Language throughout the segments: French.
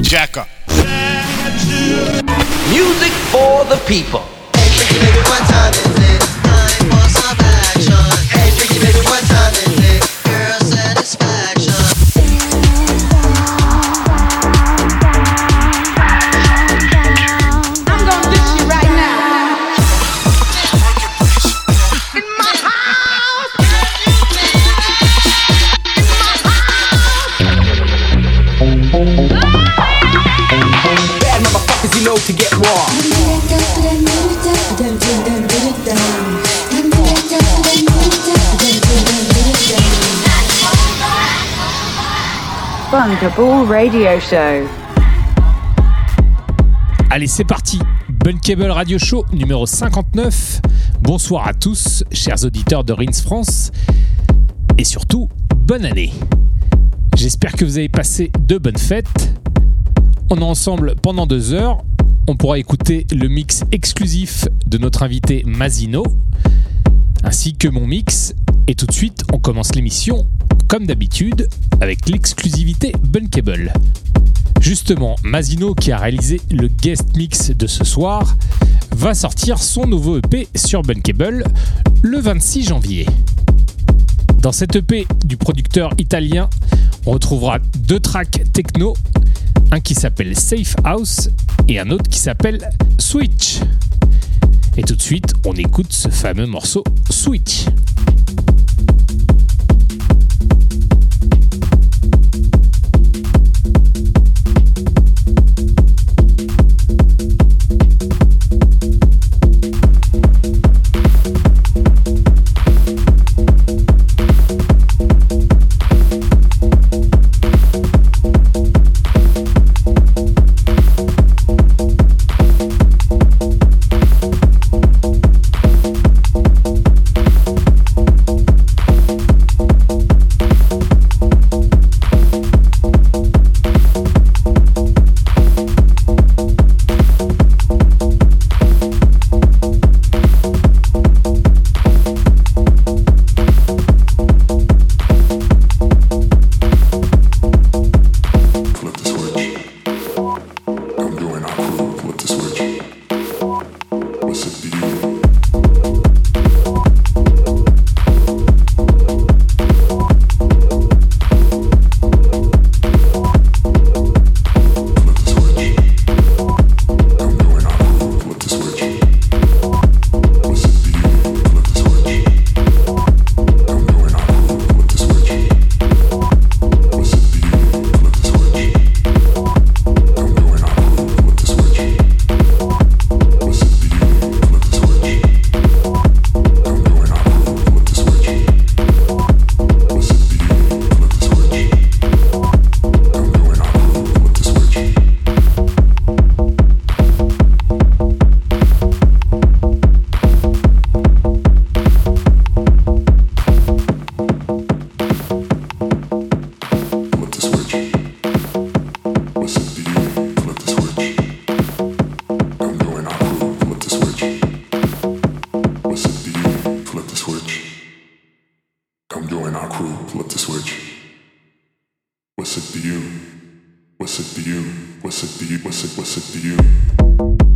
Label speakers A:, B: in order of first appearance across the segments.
A: Jack up.
B: Music for the people.
C: Allez, c'est parti. Bunkable Radio Show numéro 59. Bonsoir à tous, chers auditeurs de Rins France. Et surtout, bonne année. J'espère que vous avez passé de bonnes fêtes. On est ensemble pendant deux heures. On pourra écouter le mix exclusif de notre invité Mazino, ainsi que mon mix. Et tout de suite, on commence l'émission d'habitude, avec l'exclusivité Bunkable. Justement, Mazino, qui a réalisé le guest mix de ce soir, va sortir son nouveau EP sur Bunkable le 26 janvier. Dans cet EP du producteur italien, on retrouvera deux tracks techno, un qui s'appelle Safe House et un autre qui s'appelle Switch. Et tout de suite, on écoute ce fameux morceau Switch. Nero and our crew flipped the switch. What's it to you? What's it to you? What's it to you? What's it, what's it to you?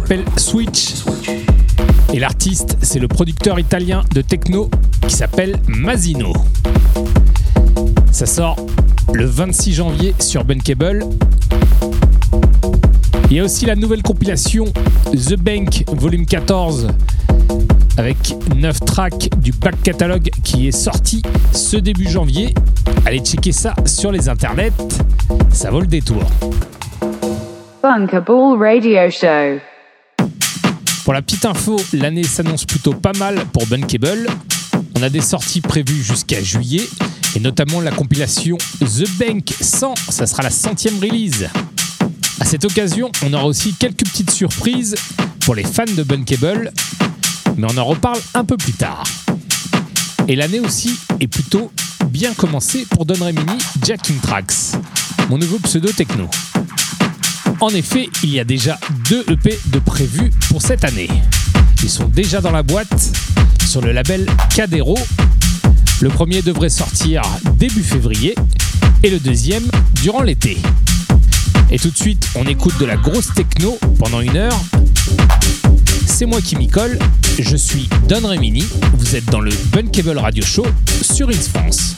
C: S'appelle Switch Et l'artiste, c'est le producteur italien de techno qui s'appelle Masino. Ça sort le 26 janvier sur Bunkable. Il y a aussi la nouvelle compilation The Bank Volume 14 avec 9 tracks du back catalogue qui est sorti ce début janvier. Allez checker ça sur les internets, ça vaut le détour.
A: Radio Show.
C: Pour la petite info, l'année s'annonce plutôt pas mal pour Bunkable. On a des sorties prévues jusqu'à juillet, et notamment la compilation The Bank 100, ça sera la centième release. À cette occasion, on aura aussi quelques petites surprises pour les fans de Bunkable, mais on en reparle un peu plus tard. Et l'année aussi est plutôt bien commencée pour Don Remini Jacking Tracks, mon nouveau pseudo techno. En effet, il y a déjà deux EP de prévus pour cette année. Ils sont déjà dans la boîte sur le label Cadero. Le premier devrait sortir début février et le deuxième durant l'été. Et tout de suite, on écoute de la grosse techno pendant une heure. C'est moi qui m'y colle, je suis Don Remini, vous êtes dans le Bunkable Radio Show sur Ins France.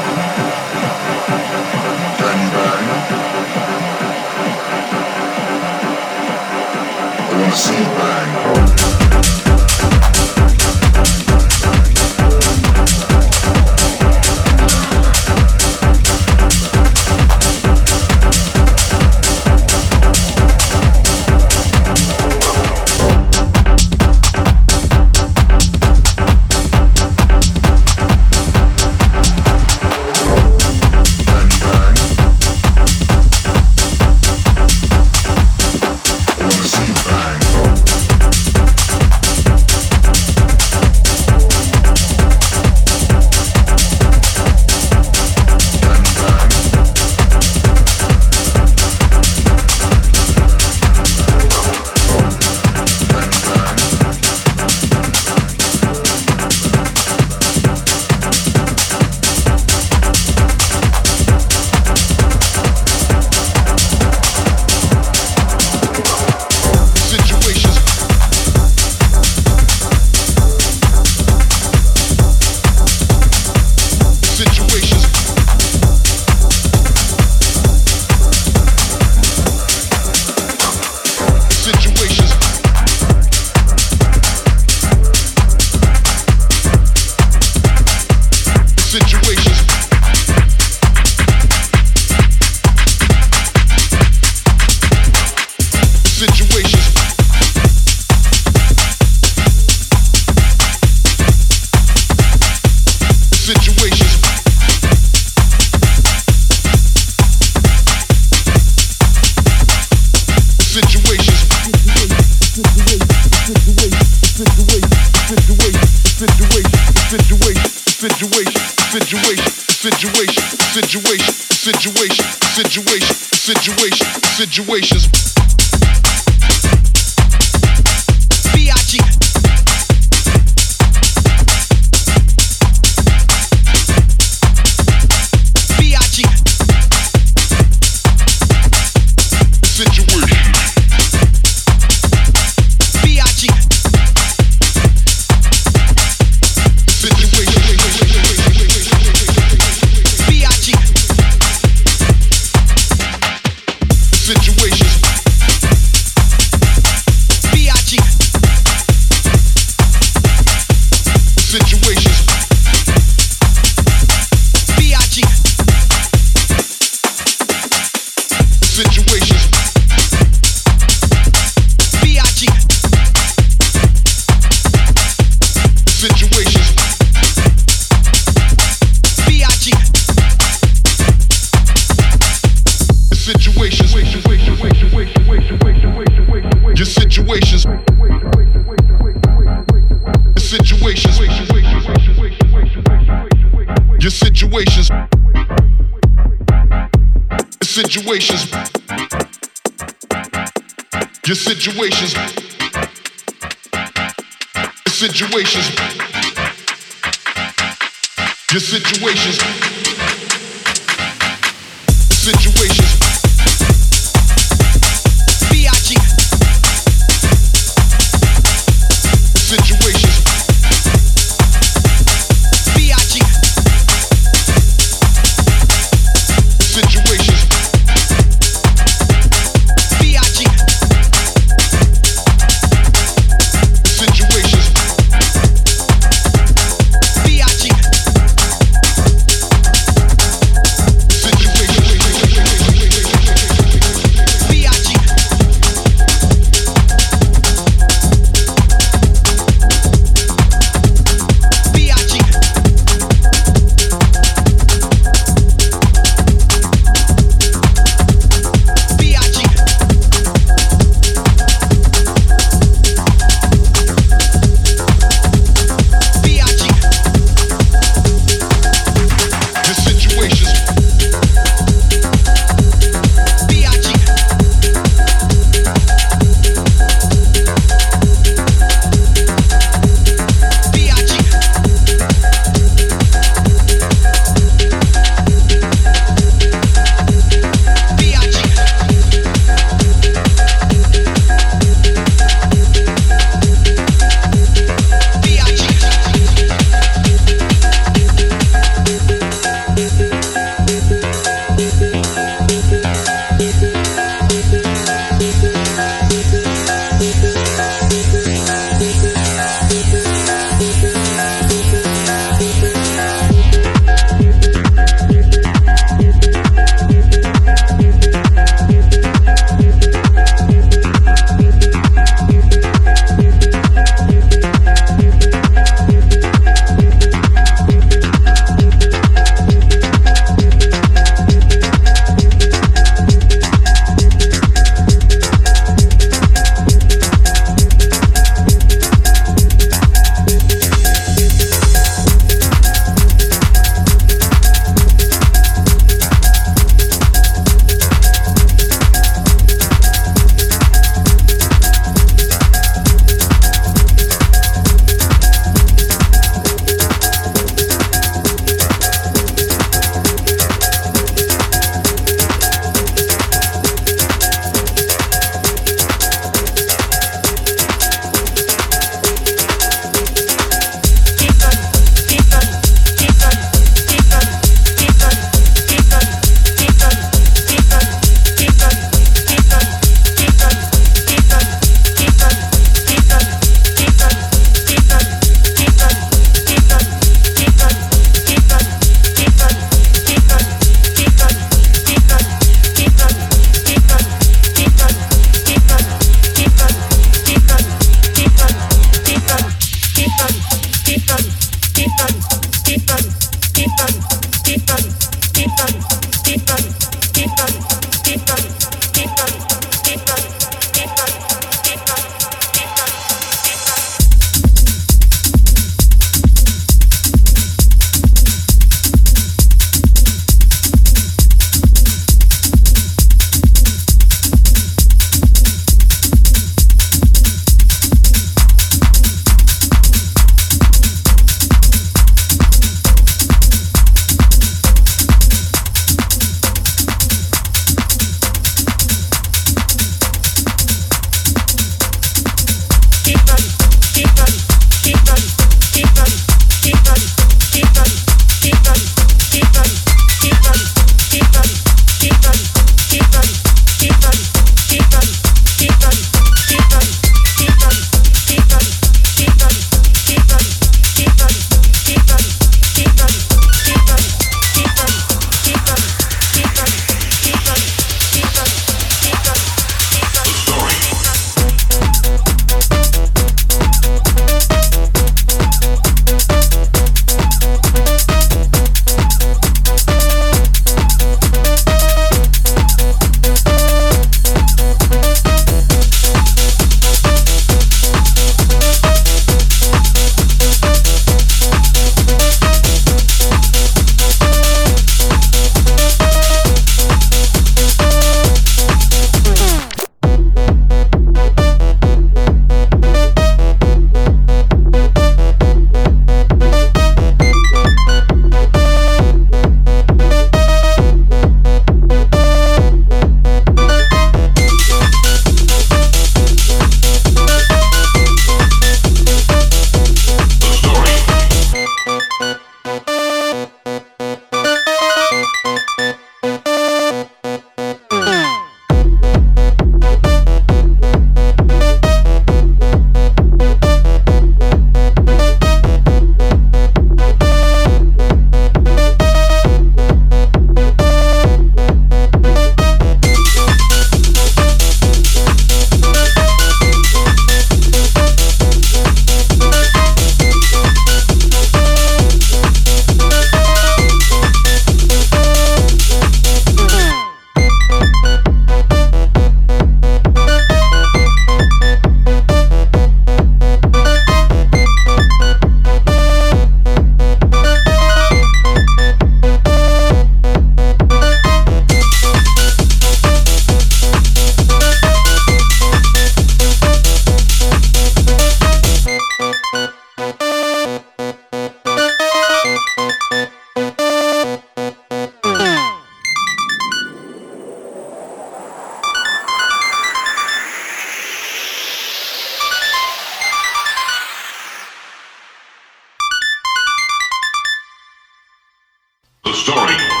D: Story.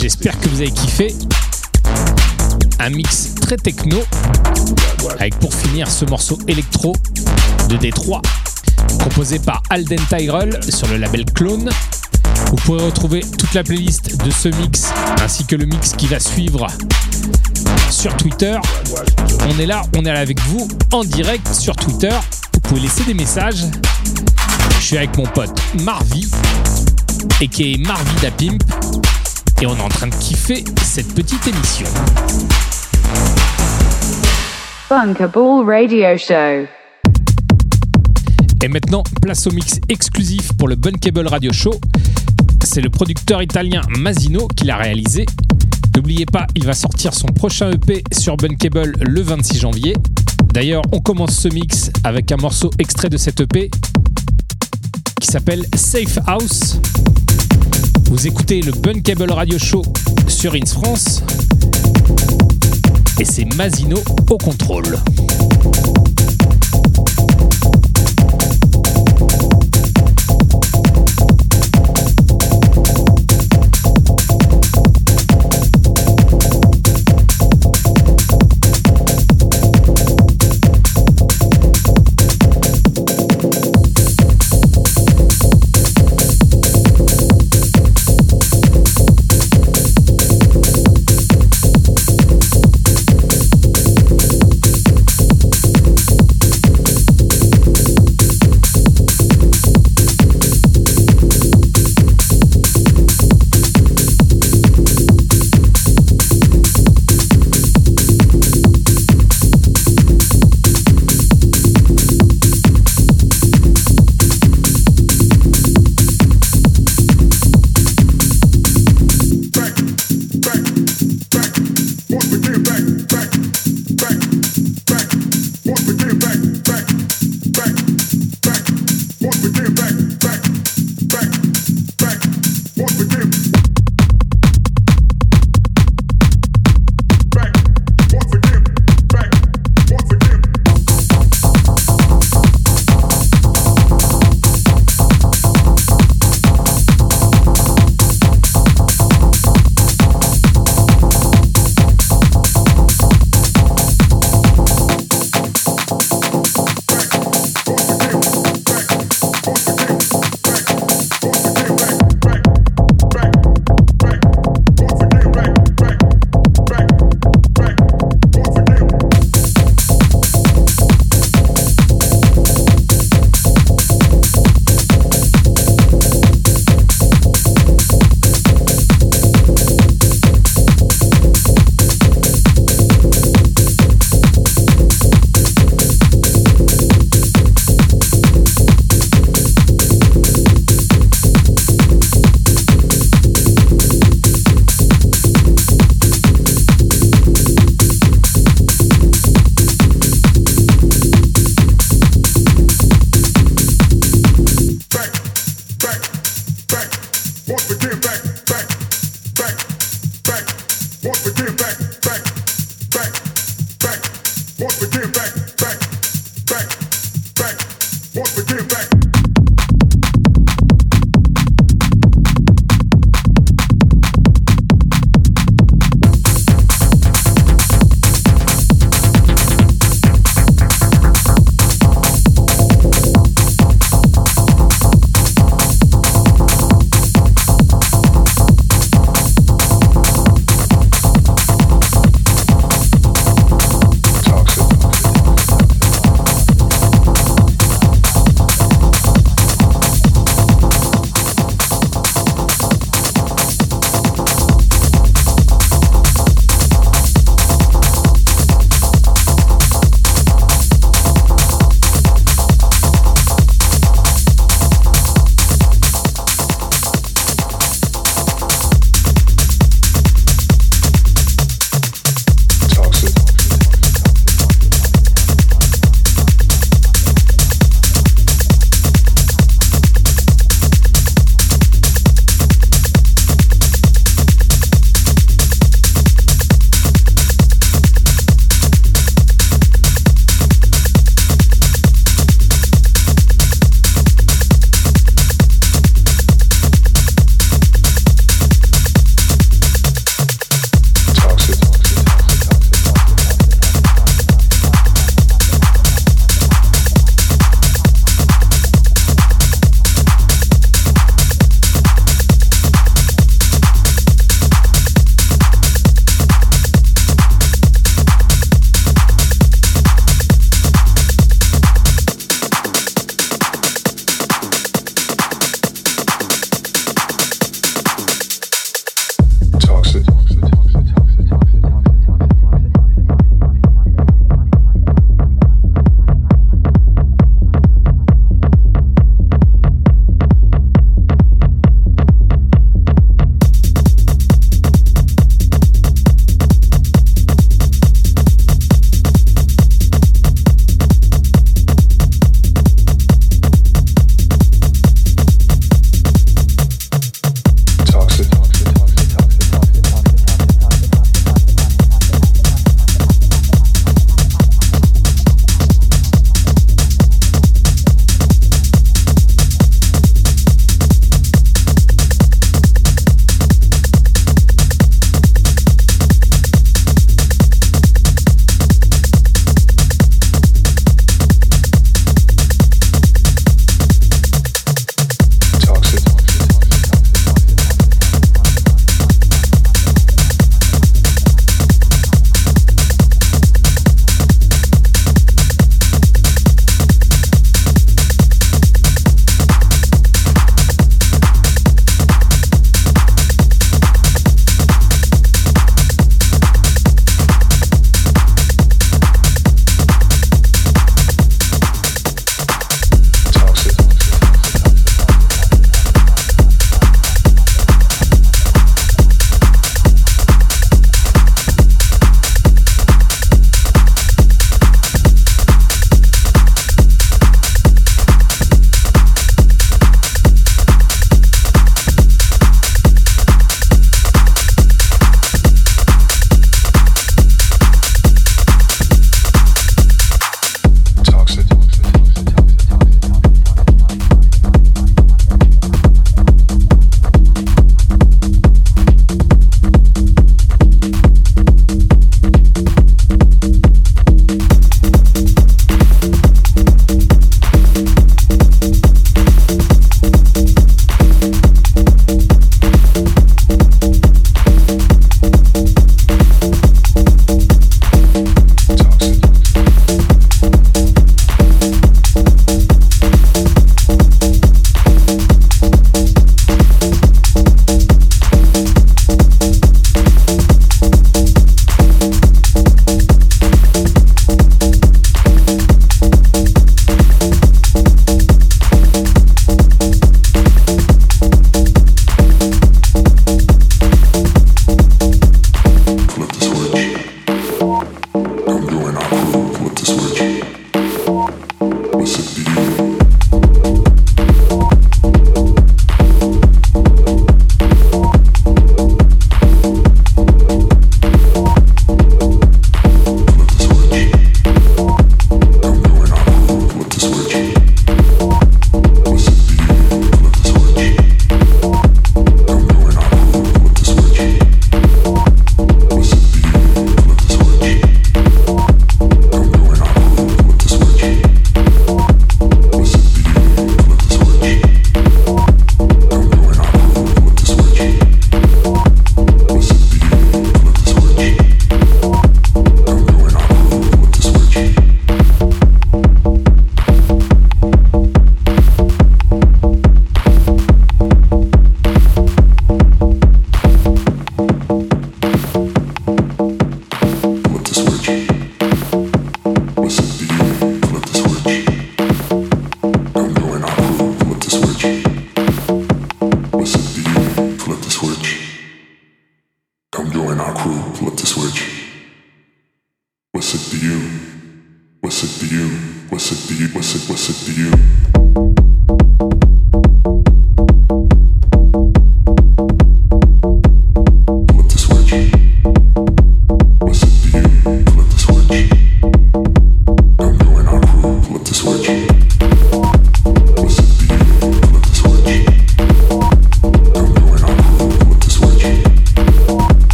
C: J'espère que vous avez kiffé. Un mix très techno, avec pour finir ce morceau électro de Détroit, composé par Alden Tyrell sur le label Clone. Vous pourrez retrouver toute la playlist de ce mix ainsi que le mix qui va suivre sur Twitter. On est là, on est là avec vous en direct sur Twitter. Vous pouvez laisser des messages. Je suis avec mon pote Marvi et qui est Marvi Pimp et on est en train de kiffer cette petite émission.
A: Bunkable Radio Show.
C: Et maintenant, place au mix exclusif pour le Bunkable Radio Show. C'est le producteur italien Masino qui l'a réalisé. N'oubliez pas, il va sortir son prochain EP sur Bunkable le 26 janvier. D'ailleurs, on commence ce mix avec un morceau extrait de cet EP qui s'appelle Safe House. Vous écoutez le Bunkable Radio Show sur Ins France. Et c'est Masino au contrôle.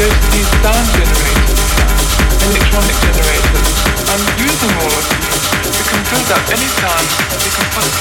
E: go to
F: these
G: sound generators, electronic generators, and using all. Of these. You can build up any sound, you can
C: put it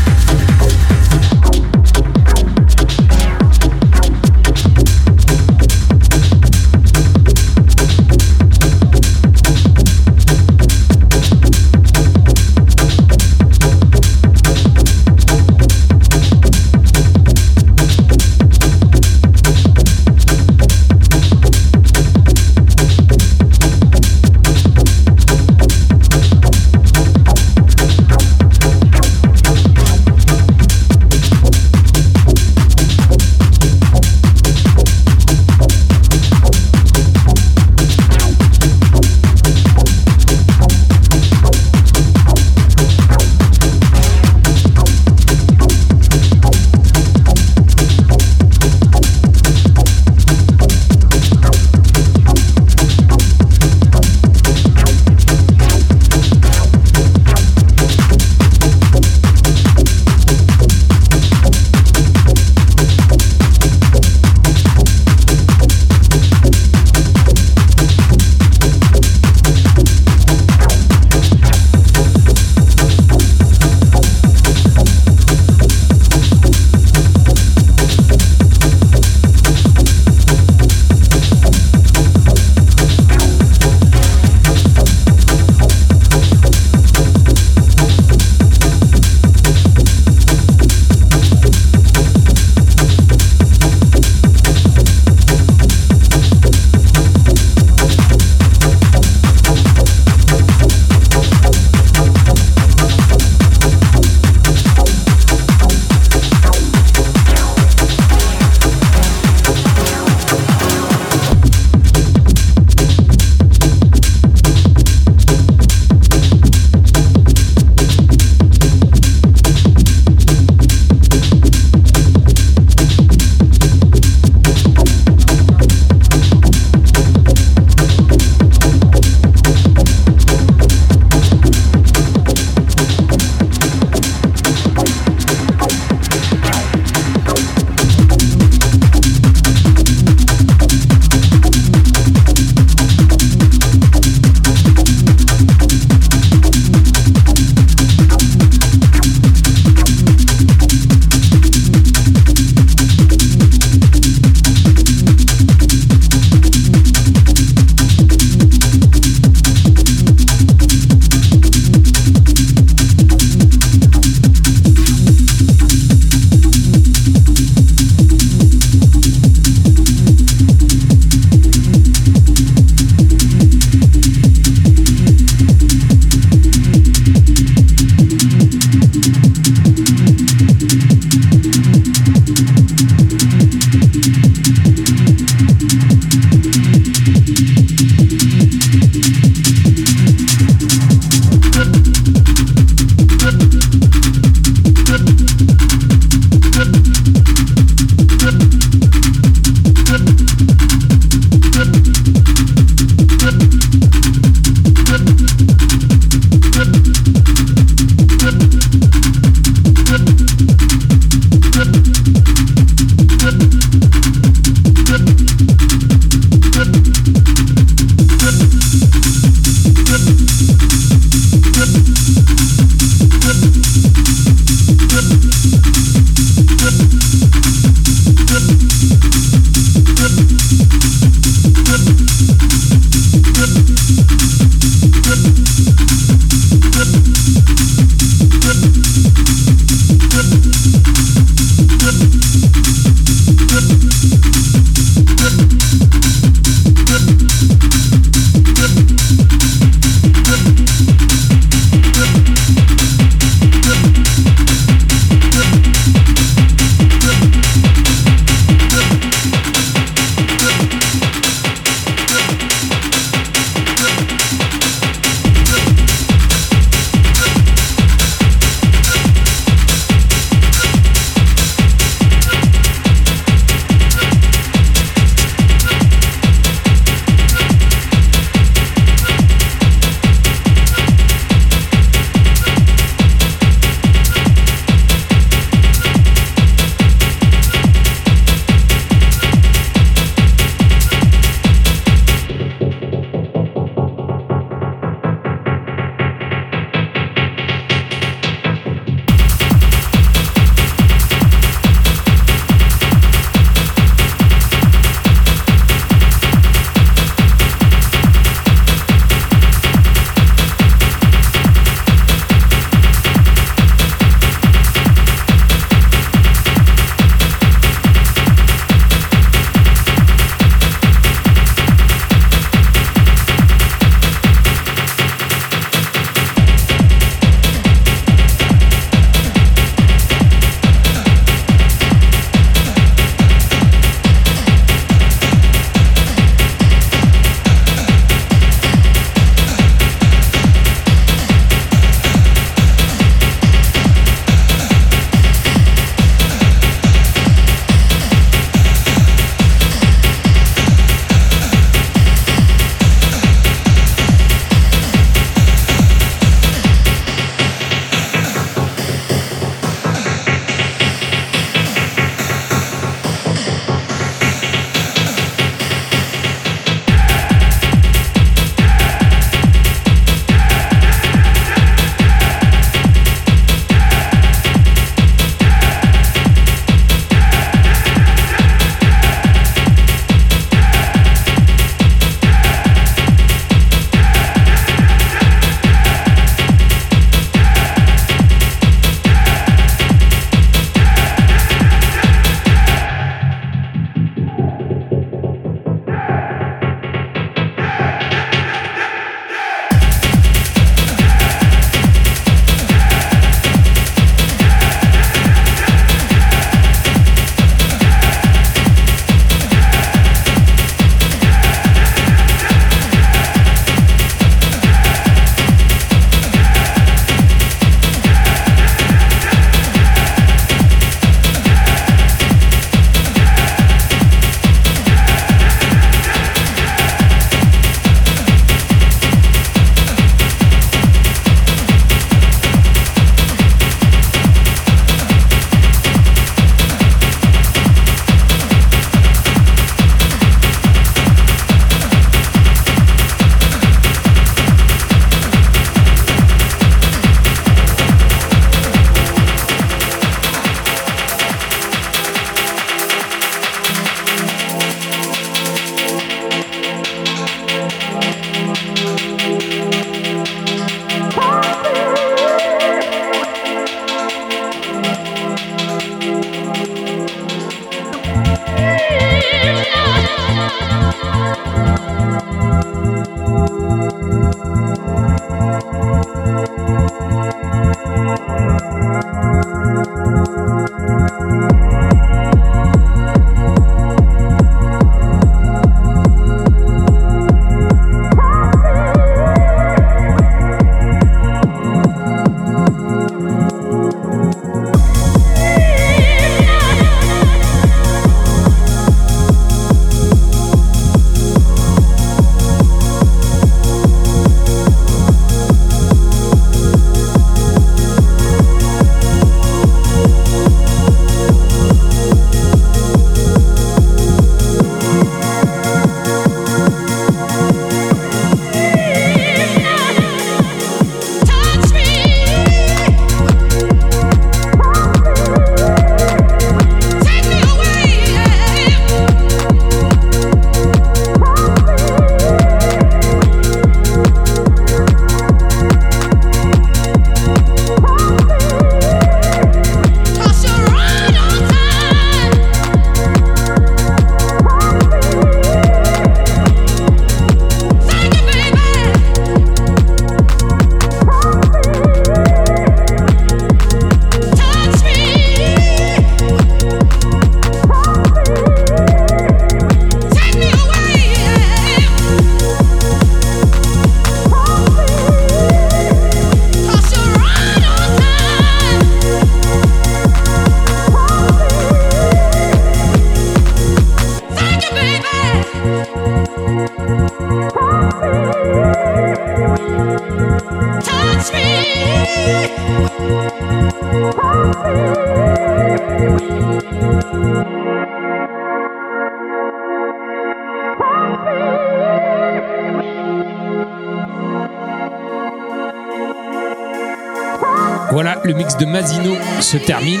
C: de Mazino se termine.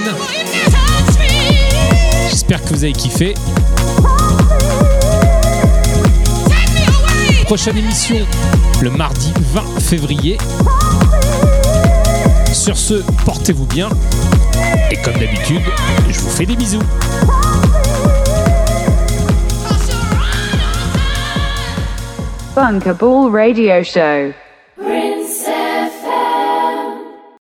C: J'espère que vous avez kiffé. Prochaine émission le mardi 20 février. Sur ce, portez-vous bien. Et comme d'habitude, je vous fais des bisous.
A: Bunker Ball Radio Show.